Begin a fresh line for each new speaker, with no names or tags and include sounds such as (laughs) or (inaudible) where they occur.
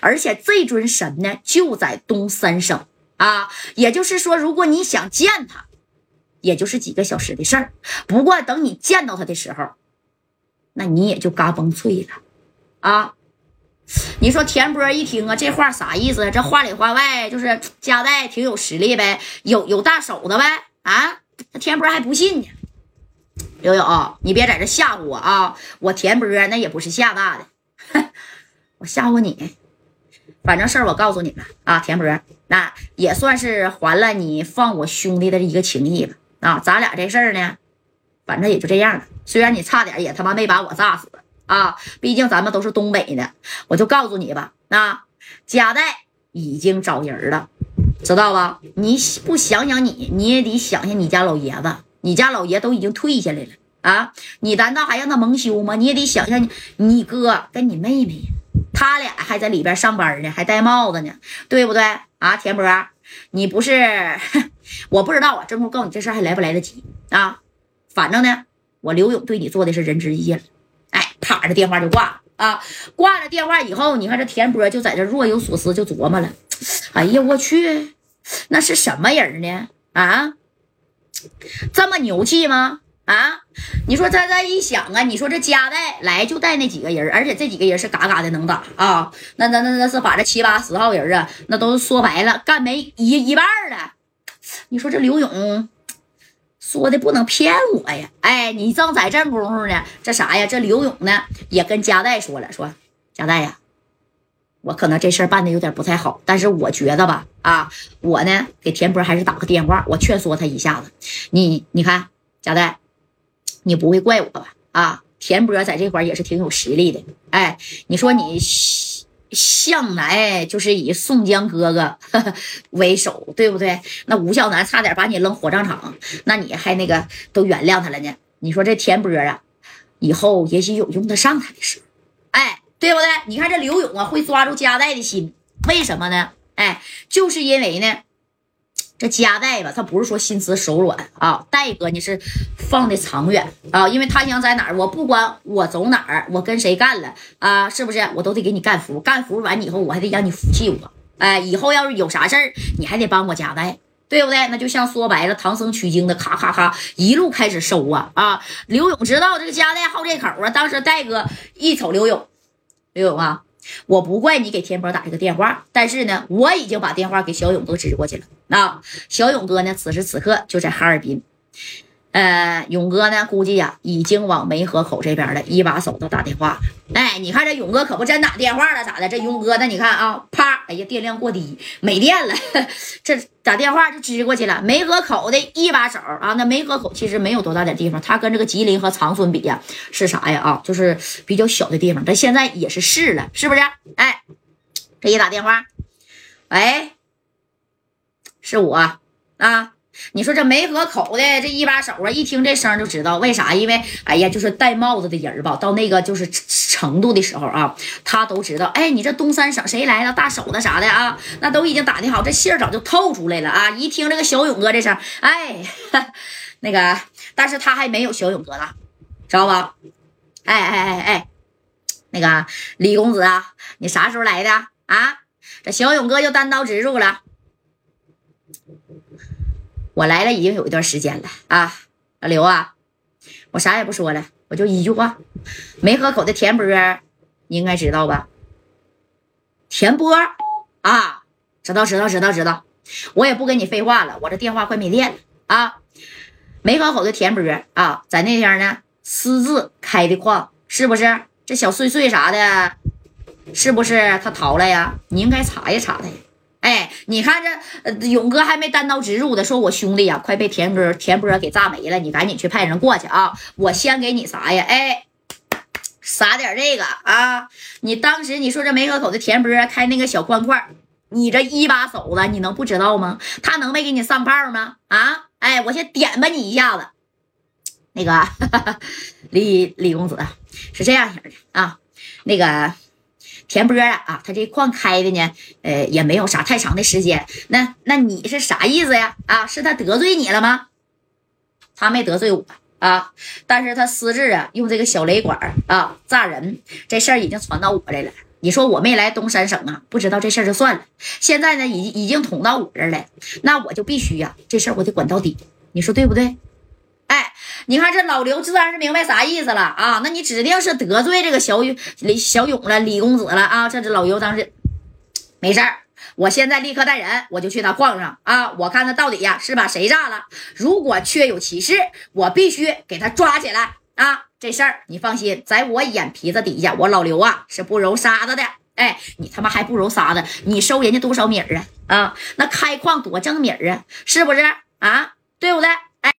而且这尊神呢就在东三省啊，也就是说，如果你想见他，也就是几个小时的事儿。不过等你见到他的时候，那你也就嘎嘣脆了啊。你说田波一听啊，这话啥意思？这话里话外就是加代挺有实力呗，有有大手的呗啊？那田波还不信呢。刘勇，你别在这吓唬我啊！我田波那也不是吓大的，(laughs) 我吓唬你。反正事儿我告诉你们啊，田博那也算是还了你放我兄弟的一个情谊吧。啊，咱俩这事儿呢，反正也就这样了。虽然你差点也他妈没把我炸死。啊，毕竟咱们都是东北的，我就告诉你吧，那贾代已经找人了，知道吧？你不想想你，你也得想想你家老爷子，你家老爷都已经退下来了啊，你难道还让他蒙羞吗？你也得想想你，你哥跟你妹妹，他俩还在里边上班呢，还戴帽子呢，对不对啊？田波，你不是，(laughs) 我不知道啊，正宫告诉你这事还来不来得及啊？反正呢，我刘勇对你做的是仁至义尽了。哎啪着电话就挂了啊！挂了电话以后，你看这田波就在这若有所思，就琢磨了：哎呀，我去，那是什么人呢？啊，这么牛气吗？啊，你说他这一想啊，你说这加代来就带那几个人，而且这几个人是嘎嘎的能打啊！那那那那是把这七八十号人啊，那都说白了干没一一半了。你说这刘勇？说的不能骗我呀！哎，你正在这功夫呢，这啥呀？这刘勇呢也跟加代说了，说加代呀，我可能这事儿办的有点不太好，但是我觉得吧，啊，我呢给田波还是打个电话，我劝说他一下子。你你看，加代，你不会怪我吧？啊，田波在这块也是挺有实力的。哎，你说你。向来就是以宋江哥哥 (laughs) 为首，对不对？那吴孝南差点把你扔火葬场，那你还那个都原谅他了呢？你说这田波啊，以后也许有用得上他的时候，哎，对不对？你看这刘勇啊，会抓住加代的心，为什么呢？哎，就是因为呢。这加代吧，他不是说心慈手软啊，戴哥你是放的长远啊，因为他想在哪儿，我不管我走哪儿，我跟谁干了啊，是不是？我都得给你干服，干服完以后，我还得让你服气我。哎，以后要是有啥事儿，你还得帮我加代，对不对？那就像说白了，唐僧取经的，咔咔咔一路开始收啊啊！刘勇知道这个加代好这口啊，当时戴哥一瞅刘勇，刘勇啊。我不怪你给天波打这个电话，但是呢，我已经把电话给小勇哥支过去了。那小勇哥呢，此时此刻就在哈尔滨。呃，勇哥呢，估计呀，已经往梅河口这边的一把手都打电话。哎，你看这勇哥可不真打电话了，咋的？这勇哥那？你看啊，啪，哎呀，电量过低，没电了，(laughs) 这打电话就支过去了。梅河口的一把手啊，那梅河口其实没有多大点地方，它跟这个吉林和长春比呀，是啥呀？啊，就是比较小的地方。但现在也是市了，是不是？哎，这一打电话，喂，是我啊。你说这梅河口的这一把手啊，一听这声就知道为啥？因为哎呀，就是戴帽子的人吧，到那个就是程度的时候啊，他都知道。哎，你这东三省谁来了？大手子啥的啊？那都已经打听好，这信儿早就透出来了啊！一听这个小勇哥这声，哎，(laughs) 那个，但是他还没有小勇哥大，知道吧？哎哎哎哎，那个李公子啊，你啥时候来的啊？这小勇哥就单刀直入了。我来了已经有一段时间了啊，老刘啊，我啥也不说了，我就一句话，梅河口的田波，你应该知道吧？田波啊，知道知道知道知道，我也不跟你废话了，我这电话快没电了啊。梅河口的田波啊，在那天呢私自开的矿，是不是？这小碎碎啥的，是不是他逃了呀？你应该查一查他呀。哎，你看这勇哥还没单刀直入的说，我兄弟呀，快被田哥田波给炸没了，你赶紧去派人过去啊！我先给你啥呀？哎，撒点这个啊！你当时你说这梅河口的田波开那个小矿块，你这一把手子，你能不知道吗？他能没给你上炮吗？啊！哎，我先点吧你一下子。那个 (laughs) 李李公子是这样型的啊，那个。田波啊啊，他这矿开的呢，呃，也没有啥太长的时间。那那你是啥意思呀？啊，是他得罪你了吗？他没得罪我啊，但是他私自啊用这个小雷管啊炸人，这事儿已经传到我这了。你说我没来东三省啊，不知道这事儿就算了。现在呢，已已经捅到我这儿了，那我就必须呀，这事儿我得管到底。你说对不对？你看这老刘自然是明白啥意思了啊？那你指定是得罪这个小李小勇了，李公子了啊？这这老刘当时没事儿，我现在立刻带人，我就去他矿上啊，我看他到底呀是把谁炸了。如果确有其事，我必须给他抓起来啊！这事儿你放心，在我眼皮子底下，我老刘啊是不揉沙子的。哎，你他妈还不揉沙子？你收人家多少米儿啊？啊，那开矿多挣米儿啊，是不是啊？对不对？